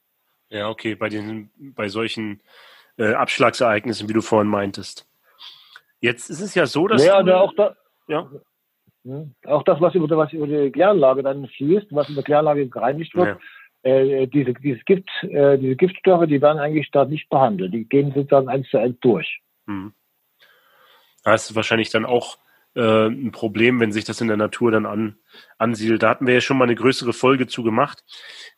Ja, okay, bei den, bei solchen äh, Abschlagsereignissen, wie du vorhin meintest. Jetzt ist es ja so, dass. Ja, du, auch, da, ja. Hm, auch das, was über, was über die Kläranlage dann fließt, was in der Kläranlage gereinigt wird, ja äh, diese, dieses Gift, äh, diese Giftstoffe, die werden eigentlich da nicht behandelt. Die gehen sozusagen eins zu eins durch. Hm. Das ist wahrscheinlich dann auch äh, ein Problem, wenn sich das in der Natur dann an, ansiedelt. Da hatten wir ja schon mal eine größere Folge zu gemacht.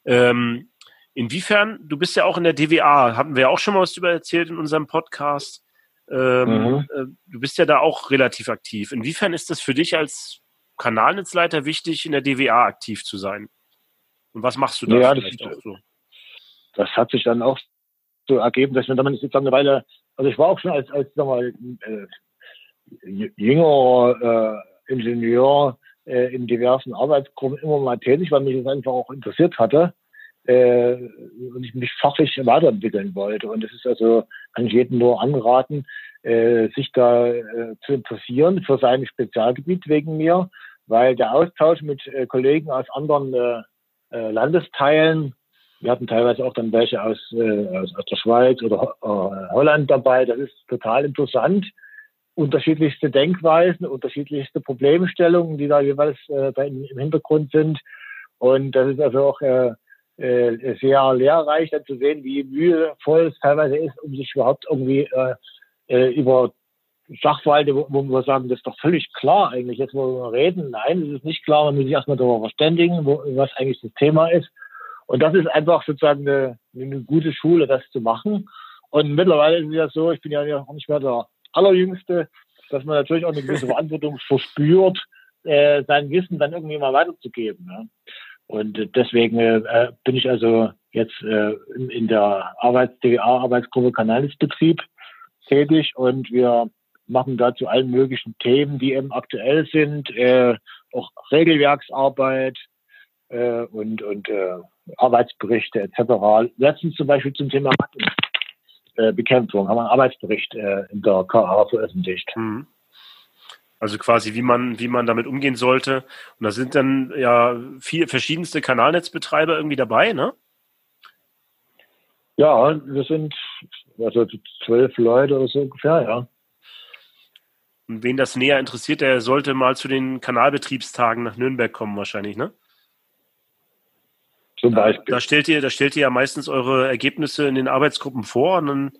Ähm, inwiefern, du bist ja auch in der DWA, hatten wir ja auch schon mal was über erzählt in unserem Podcast. Ähm, mhm. äh, du bist ja da auch relativ aktiv. Inwiefern ist das für dich als Kanalnetzleiter wichtig, in der DWA aktiv zu sein? Und was machst du da ja, vielleicht das, auch so? Das hat sich dann auch so ergeben, dass man dann sozusagen eine Weile, also ich war auch schon als, als sag mal, äh, jüngerer äh, Ingenieur äh, in diversen Arbeitsgruppen immer mal tätig, weil mich das einfach auch interessiert hatte äh, und ich mich fachlich weiterentwickeln wollte. Und es ist also, kann ich jedem nur anraten, äh, sich da äh, zu interessieren für sein Spezialgebiet wegen mir, weil der Austausch mit äh, Kollegen aus anderen äh, äh, Landesteilen. Wir hatten teilweise auch dann welche aus, äh, aus, aus der Schweiz oder äh, Holland dabei. Das ist total interessant. Unterschiedlichste Denkweisen, unterschiedlichste Problemstellungen, die da jeweils äh, im Hintergrund sind. Und das ist also auch äh, äh, sehr lehrreich, dann zu sehen, wie mühevoll es teilweise ist, um sich überhaupt irgendwie äh, äh über Sachverhalte, wo, wo wir sagen, das ist doch völlig klar eigentlich, jetzt wollen wir reden. Nein, das ist nicht klar, man muss sich erstmal darüber verständigen, wo, was eigentlich das Thema ist. Und das ist einfach sozusagen eine, eine gute Schule, das zu machen. Und mittlerweile ist es ja so, ich bin ja auch nicht mehr der Allerjüngste, dass man natürlich auch eine gewisse Verantwortung verspürt, äh, sein Wissen dann irgendwie mal weiterzugeben. Ja. Und deswegen äh, bin ich also jetzt äh, in, der Arbeits DWA-Arbeitsgruppe Kanalisbetrieb tätig und wir machen dazu allen möglichen Themen, die eben aktuell sind, äh, auch Regelwerksarbeit äh, und, und äh, Arbeitsberichte etc. Letztens zum Beispiel zum Thema Rattenbekämpfung haben wir einen Arbeitsbericht äh, in der KA veröffentlicht. Mhm. Also quasi, wie man, wie man damit umgehen sollte. Und da sind dann ja vier verschiedenste Kanalnetzbetreiber irgendwie dabei, ne? Ja, wir sind also zwölf Leute oder so ungefähr, ja. Und wen das näher interessiert, der sollte mal zu den Kanalbetriebstagen nach Nürnberg kommen, wahrscheinlich, ne? Zum Beispiel. Da, da, stellt ihr, da stellt ihr ja meistens eure Ergebnisse in den Arbeitsgruppen vor und dann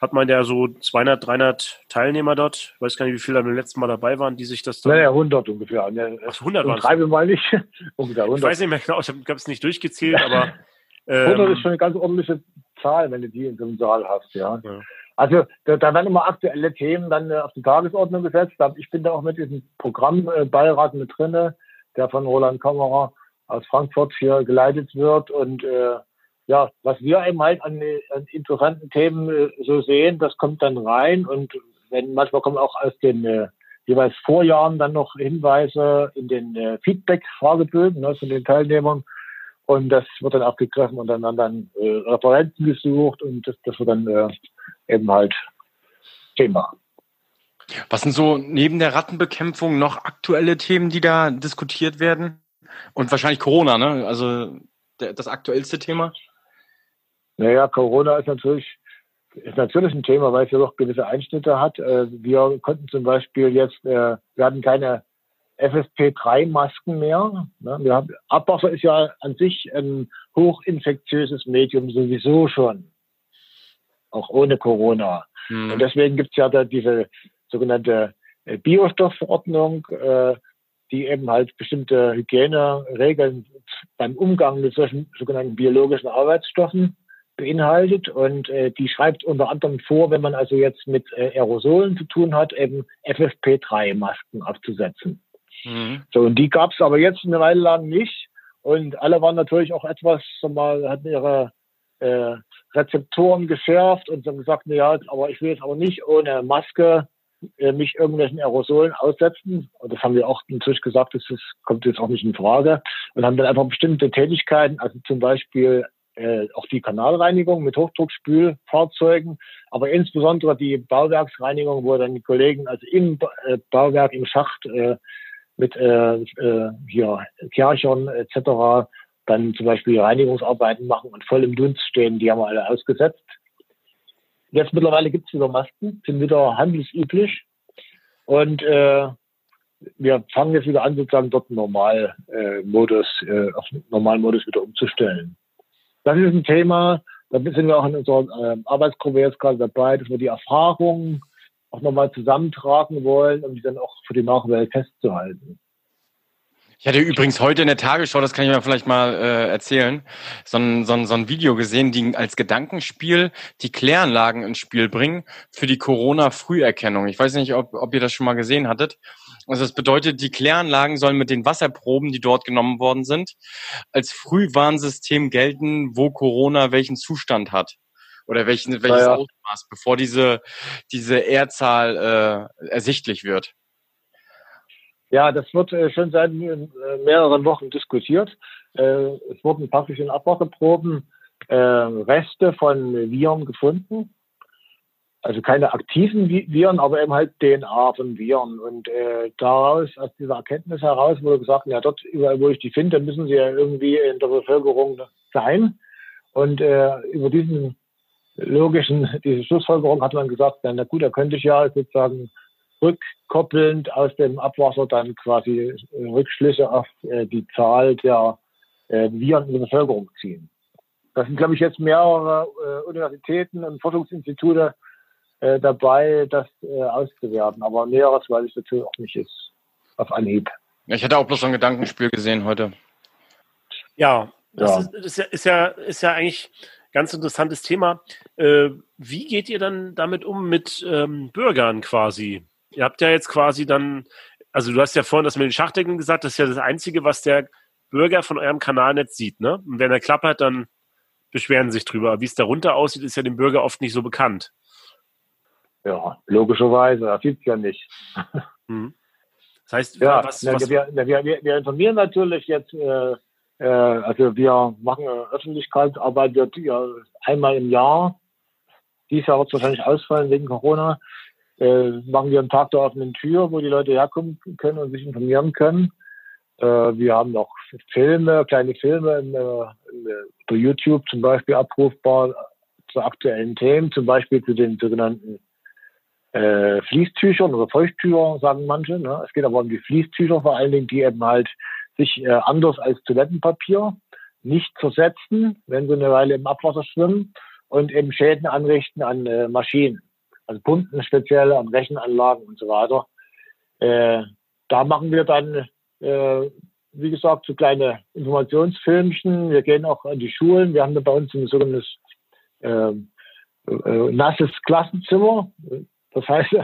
hat man ja so 200, 300 Teilnehmer dort. Ich weiß gar nicht, wie viele beim letzten Mal dabei waren, die sich das dann... Naja, 100 ungefähr. Ach, 100 waren Schreibe mal nicht. ungefähr 100. Ich weiß nicht mehr genau, ich habe es nicht durchgezählt, aber... Ähm, 100 ist schon eine ganz ordentliche Zahl, wenn du die in so einem Saal hast, ja. ja. Also da, da, werden immer aktuelle Themen dann äh, auf die Tagesordnung gesetzt. Ich bin da auch mit diesem Programmbeirat mit drinne, der von Roland Kammerer aus Frankfurt hier geleitet wird und äh, ja, was wir eben halt an, an interessanten Themen äh, so sehen, das kommt dann rein und wenn manchmal kommen auch aus den äh, jeweils Vorjahren dann noch Hinweise in den äh, Feedback-Fragebögen ne, von den Teilnehmern und das wird dann aufgegriffen und dann werden dann äh, Referenten gesucht und das, das wird dann äh, eben halt Thema. Was sind so neben der Rattenbekämpfung noch aktuelle Themen, die da diskutiert werden? Und wahrscheinlich Corona, ne? Also der, das aktuellste Thema? Naja, Corona ist natürlich, ist natürlich ein Thema, weil es ja doch gewisse Einschnitte hat. Äh, wir konnten zum Beispiel jetzt, äh, wir hatten keine FFP3-Masken mehr. Ne? Wir haben, Abwasser ist ja an sich ein hochinfektiöses Medium sowieso schon, auch ohne Corona. Mhm. Und deswegen gibt es ja da diese sogenannte äh, Biostoffverordnung, die eben halt bestimmte Hygieneregeln beim Umgang mit solchen sogenannten biologischen Arbeitsstoffen beinhaltet und äh, die schreibt unter anderem vor, wenn man also jetzt mit äh, Aerosolen zu tun hat, eben FFP3-Masken abzusetzen. Mhm. So, und die gab es aber jetzt eine Weile lang nicht. Und alle waren natürlich auch etwas, mal, hatten ihre äh, Rezeptoren geschärft und haben gesagt, na ja, aber ich will jetzt aber nicht ohne Maske äh, mich irgendwelchen Aerosolen aussetzen. Und das haben wir auch natürlich gesagt, das kommt jetzt auch nicht in Frage. Und haben dann einfach bestimmte Tätigkeiten, also zum Beispiel äh, auch die Kanalreinigung mit Hochdruckspülfahrzeugen, aber insbesondere die Bauwerksreinigung, wo dann die Kollegen also im äh, Bauwerk, im Schacht äh, mit äh, äh, hier etc. dann zum Beispiel Reinigungsarbeiten machen und voll im Dunst stehen, die haben wir alle ausgesetzt. Jetzt mittlerweile gibt es wieder Masken, sind wieder handelsüblich und äh, wir fangen jetzt wieder an, sozusagen dort Normalmodus, äh, auf Normalmodus wieder umzustellen. Das ist ein Thema, da sind wir auch in unserer äh, Arbeitsgruppe jetzt gerade dabei, dass wir die Erfahrungen auch nochmal zusammentragen wollen, um die dann auch für die Nachwelt festzuhalten. Ich hatte übrigens heute in der Tagesschau, das kann ich mir vielleicht mal äh, erzählen, so ein, so, ein, so ein Video gesehen, die als Gedankenspiel die Kläranlagen ins Spiel bringen für die Corona-Früherkennung. Ich weiß nicht, ob, ob ihr das schon mal gesehen hattet. Also das bedeutet, die Kläranlagen sollen mit den Wasserproben, die dort genommen worden sind, als Frühwarnsystem gelten, wo Corona welchen Zustand hat oder welchen, welches ja. Ausmaß, bevor diese, diese Ehrzahl äh, ersichtlich wird. Ja, das wird äh, schon seit äh, mehreren Wochen diskutiert. Äh, es wurden praktisch in Abwasserproben äh, Reste von Viren gefunden also keine aktiven Viren, aber eben halt DNA von Viren. Und äh, daraus, aus dieser Erkenntnis heraus, wurde gesagt, ja, dort überall, wo ich die finde, müssen sie ja irgendwie in der Bevölkerung sein. Und äh, über diesen logischen, diese Schlussfolgerung hat man gesagt, na gut, da könnte ich ja sozusagen rückkoppelnd aus dem Abwasser dann quasi Rückschlüsse auf äh, die Zahl der äh, Viren in der Bevölkerung ziehen. Das sind, glaube ich, jetzt mehrere äh, Universitäten und Forschungsinstitute äh, dabei, das äh, auszuwerten. Aber Näheres weiß ich natürlich auch nicht ist auf Anhieb. Ich hatte auch bloß so ein Gedankenspiel gesehen heute. Ja, das ja. Ist, ist, ja, ist, ja, ist ja eigentlich ganz interessantes Thema. Äh, wie geht ihr dann damit um mit ähm, Bürgern quasi? Ihr habt ja jetzt quasi dann, also du hast ja vorhin das mit den Schachdecken gesagt, das ist ja das Einzige, was der Bürger von eurem Kanalnetz sieht, ne? Und wenn er klappert, dann beschweren sie sich drüber. Wie es darunter aussieht, ist ja dem Bürger oft nicht so bekannt. Ja, logischerweise, das sieht es ja nicht. Mhm. Das heißt, ja, was, was wir, wir, wir, wir, informieren natürlich jetzt, äh, äh, also wir machen Öffentlichkeitsarbeit ja einmal im Jahr. Dieses Jahr wird es wahrscheinlich ausfallen wegen Corona. Äh, machen wir einen Tag der offenen Tür, wo die Leute herkommen können und sich informieren können. Äh, wir haben noch Filme, kleine Filme in, in, in YouTube zum Beispiel abrufbar zu aktuellen Themen, zum Beispiel zu den sogenannten äh, Fließtüchern oder Feuchttücher, sagen manche. Ne? Es geht aber um die Fließtücher vor allen Dingen, die eben halt sich äh, anders als Toilettenpapier nicht zersetzen, wenn sie eine Weile im Abwasser schwimmen und eben Schäden anrichten an äh, Maschinen, also Pumpen speziell, an Rechenanlagen und so weiter. Äh, da machen wir dann, äh, wie gesagt, so kleine Informationsfilmchen. Wir gehen auch an die Schulen. Wir haben da bei uns ein sogenanntes äh, äh, nasses Klassenzimmer. Das heißt,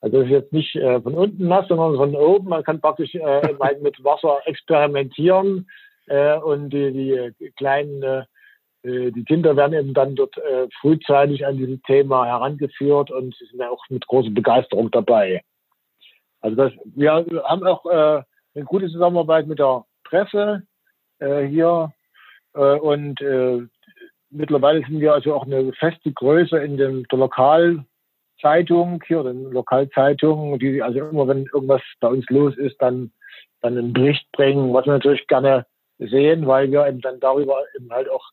also das ist jetzt nicht äh, von unten nass, sondern von oben. Man kann praktisch äh, mit Wasser experimentieren äh, und die, die kleinen die Kinder werden eben dann dort äh, frühzeitig an dieses Thema herangeführt und sie sind auch mit großer Begeisterung dabei. Also das, wir haben auch äh, eine gute Zusammenarbeit mit der Presse äh, hier äh, und äh, mittlerweile sind wir also auch eine feste Größe in dem, der Lokalzeitung hier, den Lokalzeitungen, die also immer, wenn irgendwas bei uns los ist, dann, dann einen Bericht bringen, was wir natürlich gerne sehen, weil wir eben dann darüber eben halt auch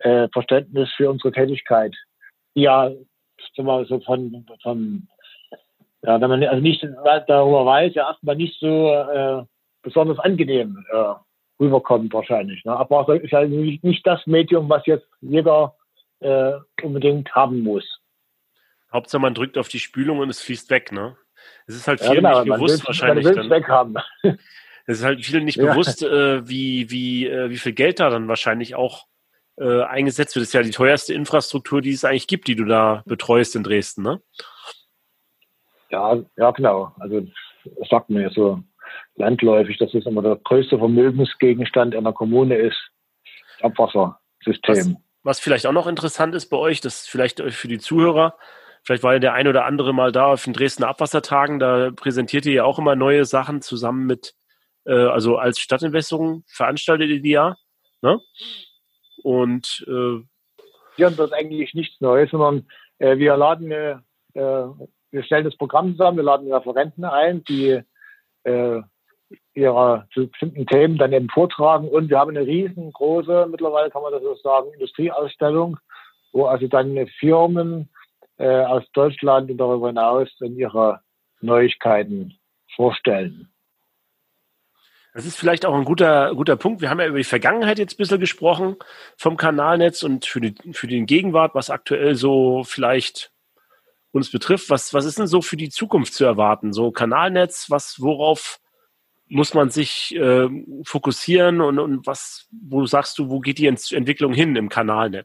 äh, Verständnis für unsere Tätigkeit, ja mal, so von, von ja, wenn man also nicht darüber weiß, ja erstmal nicht so äh, besonders angenehm äh, rüberkommt wahrscheinlich. Ne? Aber es ist ja nicht, nicht das Medium, was jetzt jeder äh, unbedingt haben muss. Hauptsache man drückt auf die Spülung und es fließt weg, ne? Es ist halt viel ja, genau, nicht bewusst wahrscheinlich. Dann, weg haben. Es ist halt vielen nicht ja. bewusst, äh, wie, wie, äh, wie viel Geld da dann wahrscheinlich auch äh, eingesetzt wird. Das ist ja die teuerste Infrastruktur, die es eigentlich gibt, die du da betreust in Dresden, ne? Ja, ja, genau. Also das sagt man ja so landläufig, dass es immer der größte Vermögensgegenstand einer Kommune ist. Abwassersystem. Was, was vielleicht auch noch interessant ist bei euch, das vielleicht für die Zuhörer, vielleicht war ja der ein oder andere mal da auf den Dresdner Abwassertagen, da präsentiert ihr ja auch immer neue Sachen zusammen mit, äh, also als Stadtentwässerung veranstaltet ihr die ja. Ne? Und äh, wir das eigentlich nichts Neues, sondern äh, wir laden, äh, wir stellen das Programm zusammen, wir laden Referenten ein, die äh, ihre zu bestimmten Themen dann eben vortragen und wir haben eine riesengroße, mittlerweile kann man das so sagen, Industrieausstellung, wo also dann Firmen äh, aus Deutschland und darüber hinaus dann ihre Neuigkeiten vorstellen. Das ist vielleicht auch ein guter, guter Punkt. Wir haben ja über die Vergangenheit jetzt ein bisschen gesprochen vom Kanalnetz und für, die, für den Gegenwart, was aktuell so vielleicht uns betrifft. Was, was ist denn so für die Zukunft zu erwarten? So Kanalnetz, was, worauf muss man sich äh, fokussieren und, und was, wo sagst du, wo geht die Entwicklung hin im Kanalnetz?